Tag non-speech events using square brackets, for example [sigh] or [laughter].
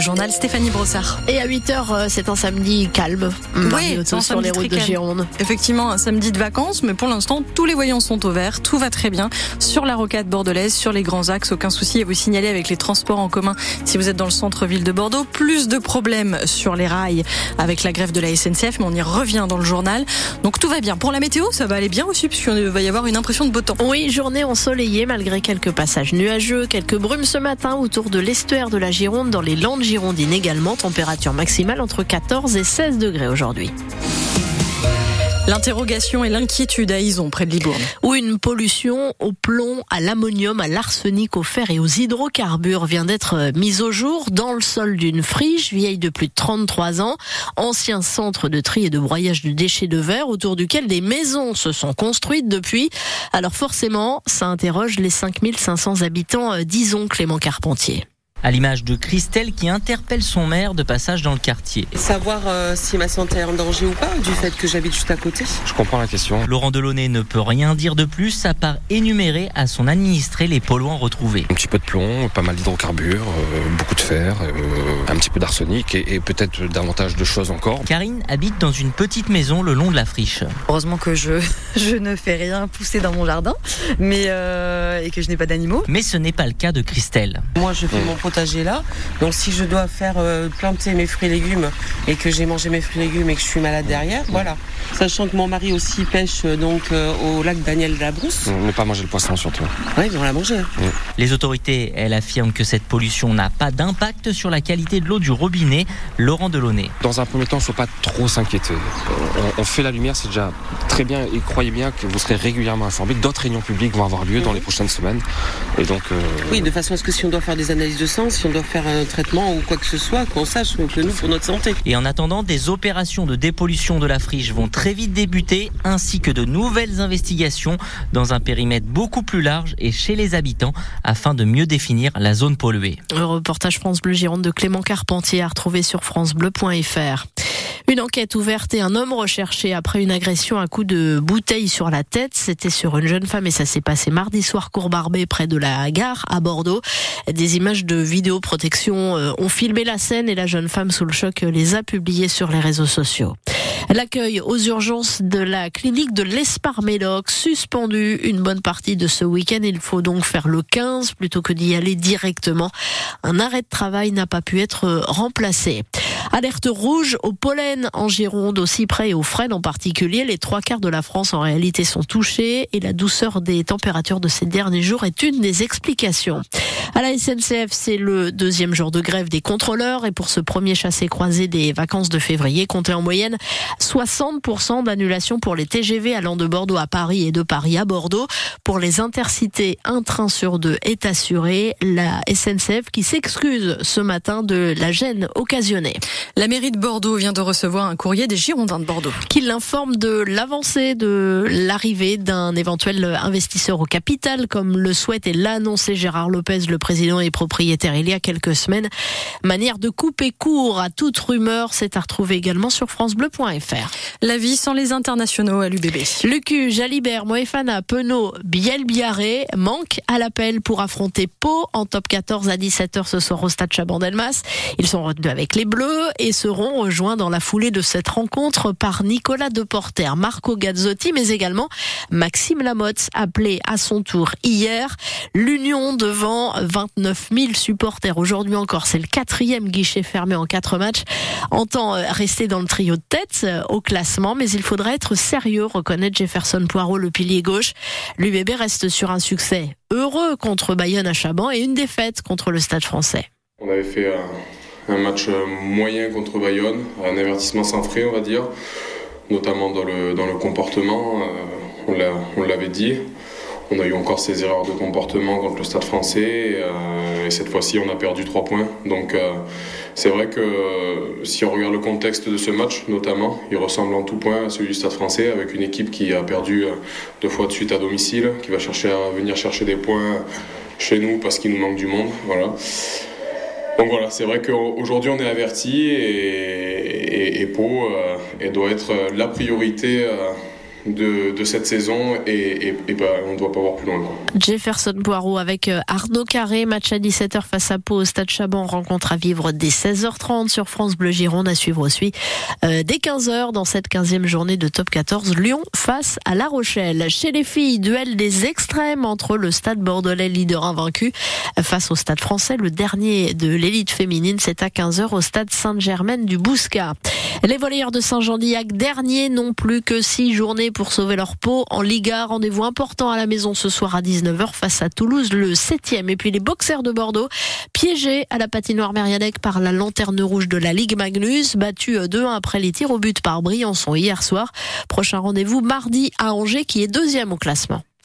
Le journal Stéphanie Brossard. Et à 8h, c'est un samedi calme. Oui, sur les routes de Gironde. Effectivement, un samedi de vacances, mais pour l'instant, tous les voyants sont au vert, tout va très bien. Sur la rocade bordelaise, sur les grands axes, aucun souci à vous signaler avec les transports en commun si vous êtes dans le centre-ville de Bordeaux. Plus de problèmes sur les rails avec la grève de la SNCF, mais on y revient dans le journal. Donc tout va bien. Pour la météo, ça va aller bien aussi, puisqu'il va y avoir une impression de beau temps. Oui, journée ensoleillée malgré quelques passages nuageux, quelques brumes ce matin autour de l'estuaire de la Gironde dans les Landes Girondine également. Température maximale entre 14 et 16 degrés aujourd'hui. L'interrogation et l'inquiétude à Ison, près de Libourne. Où une pollution au plomb, à l'ammonium, à l'arsenic, au fer et aux hydrocarbures vient d'être mise au jour dans le sol d'une friche vieille de plus de 33 ans, ancien centre de tri et de broyage de déchets de verre autour duquel des maisons se sont construites depuis. Alors forcément, ça interroge les 5500 habitants d'Ison, Clément Carpentier à l'image de Christelle qui interpelle son maire de passage dans le quartier. Savoir euh, si ma santé est en danger ou pas du fait que j'habite juste à côté. Je comprends la question. Laurent Delaunay ne peut rien dire de plus à part énumérer à son administré les polluants retrouvés. Un petit peu de plomb, pas mal d'hydrocarbures, euh, beaucoup de fer, euh, un petit peu d'arsenic et, et peut-être davantage de choses encore. Karine habite dans une petite maison le long de la friche. Heureusement que je, [laughs] je ne fais rien pousser dans mon jardin mais, et que je n'ai pas d'animaux. Mais ce n'est pas le cas de Christelle. Moi je fais mon potager là. Donc si je dois faire euh, planter mes fruits et légumes et que j'ai mangé mes fruits et légumes et que je suis malade derrière, voilà. Sachant que mon mari aussi pêche euh, donc euh, au lac Daniel de la Brousse. Ne pas manger le poisson surtout. Oui, on l'a mangé. Les autorités, elles affirment que cette pollution n'a pas d'impact sur la qualité de l'eau du robinet. Laurent Delaunay. Dans un premier temps, il ne faut pas trop s'inquiéter. On, on, fait la lumière, c'est déjà très bien et croyez bien que vous serez régulièrement informés. D'autres réunions publiques vont avoir lieu dans les prochaines semaines. Et donc, euh... Oui, de façon à ce que si on doit faire des analyses de sang, si on doit faire un traitement ou quoi que ce soit, qu'on sache que nous, pour notre santé. Et en attendant, des opérations de dépollution de la friche vont très vite débuter, ainsi que de nouvelles investigations dans un périmètre beaucoup plus large et chez les habitants, afin de mieux définir la zone polluée. Un reportage France Bleu Gironde de Clément Carpentier à retrouver sur francebleu.fr. Une enquête ouverte et un homme recherché après une agression à coups de bouteille sur la tête. C'était sur une jeune femme et ça s'est passé mardi soir Courbarbé près de la gare à Bordeaux. Des images de vidéoprotection ont filmé la scène et la jeune femme sous le choc les a publiées sur les réseaux sociaux. L'accueil aux urgences de la clinique de l'Esparméloc suspendu une bonne partie de ce week-end. Il faut donc faire le 15 plutôt que d'y aller directement. Un arrêt de travail n'a pas pu être remplacé. Alerte rouge au pollen en Gironde, au cyprès et aux frênes en particulier. Les trois quarts de la France en réalité sont touchés et la douceur des températures de ces derniers jours est une des explications. À la SNCF, c'est le deuxième jour de grève des contrôleurs et pour ce premier chassé-croisé des vacances de février, comptez en moyenne 60% d'annulation pour les TGV allant de Bordeaux à Paris et de Paris à Bordeaux. Pour les intercités, un train sur deux est assuré. La SNCF qui s'excuse ce matin de la gêne occasionnée. La mairie de Bordeaux vient de recevoir un courrier des Girondins de Bordeaux. Qui l'informe de l'avancée de l'arrivée d'un éventuel investisseur au capital, comme le souhaite et l'a annoncé Gérard Lopez, le président et propriétaire, il y a quelques semaines. Manière de couper court à toute rumeur, c'est à retrouver également sur francebleu.fr. La vie sans les internationaux à l'UBB. Lucu, Jalibert, Moefana, Penaud, Biel-Biarré manquent à l'appel pour affronter Pau en top 14 à 17h ce soir au stade Chabandelmas. Ils sont retenus avec les Bleus et seront rejoints dans la foulée de cette rencontre par Nicolas Deporter, Marco Gazzotti, mais également Maxime Lamotte, appelé à son tour hier. L'Union devant 29 000 supporters. Aujourd'hui encore, c'est le quatrième guichet fermé en quatre matchs. Entend rester dans le trio de tête au classement, mais il faudrait être sérieux, reconnaît Jefferson Poirot, le pilier gauche. L'UBB reste sur un succès heureux contre Bayonne à Chaban et une défaite contre le Stade français. On avait fait un, un match moyen contre Bayonne, un avertissement sans frais, on va dire, notamment dans le, comportement, euh, on l'avait dit. On a eu encore ces erreurs de comportement contre le Stade français et, cette fois-ci on a perdu 3 points. Donc c'est vrai que si on regarde le contexte de ce match notamment, il ressemble en tout point à celui du Stade français avec une équipe qui a perdu deux fois de suite à domicile, qui va chercher à venir chercher des points chez nous parce qu'il nous manque du monde. Donc voilà, c'est vrai qu'aujourd'hui on est averti et, et, Pau euh, doit être la priorité. Euh, de, cette saison et, bah, on ne doit pas voir plus loin. Jefferson Poirot avec euh, Arnaud Carré, match à 17h face à Pau au Stade Chaban, rencontre à vivre dès 16h30 sur France Bleu Gironde à suivre aussi euh, dès 15h dans cette 15e journée de top 14 Lyon face à La Rochelle. Chez les filles, duel des extrêmes entre le Stade Bordelais leader invaincu face au Stade français, le dernier de l'élite féminine, c'est à 15h au Stade Sainte-Germaine du Bouscat. Les volleyeurs de Saint-Jean-d'Illac, dernier non plus que six journées pour sauver leur peau en Liga. Rendez-vous important à la maison ce soir à 19h face à Toulouse, le 7e. Et puis les boxers de Bordeaux, piégés à la patinoire Mériadec par la lanterne rouge de la Ligue Magnus, battus 2-1 après les tirs au but par Briançon hier soir. Prochain rendez-vous mardi à Angers qui est deuxième au classement.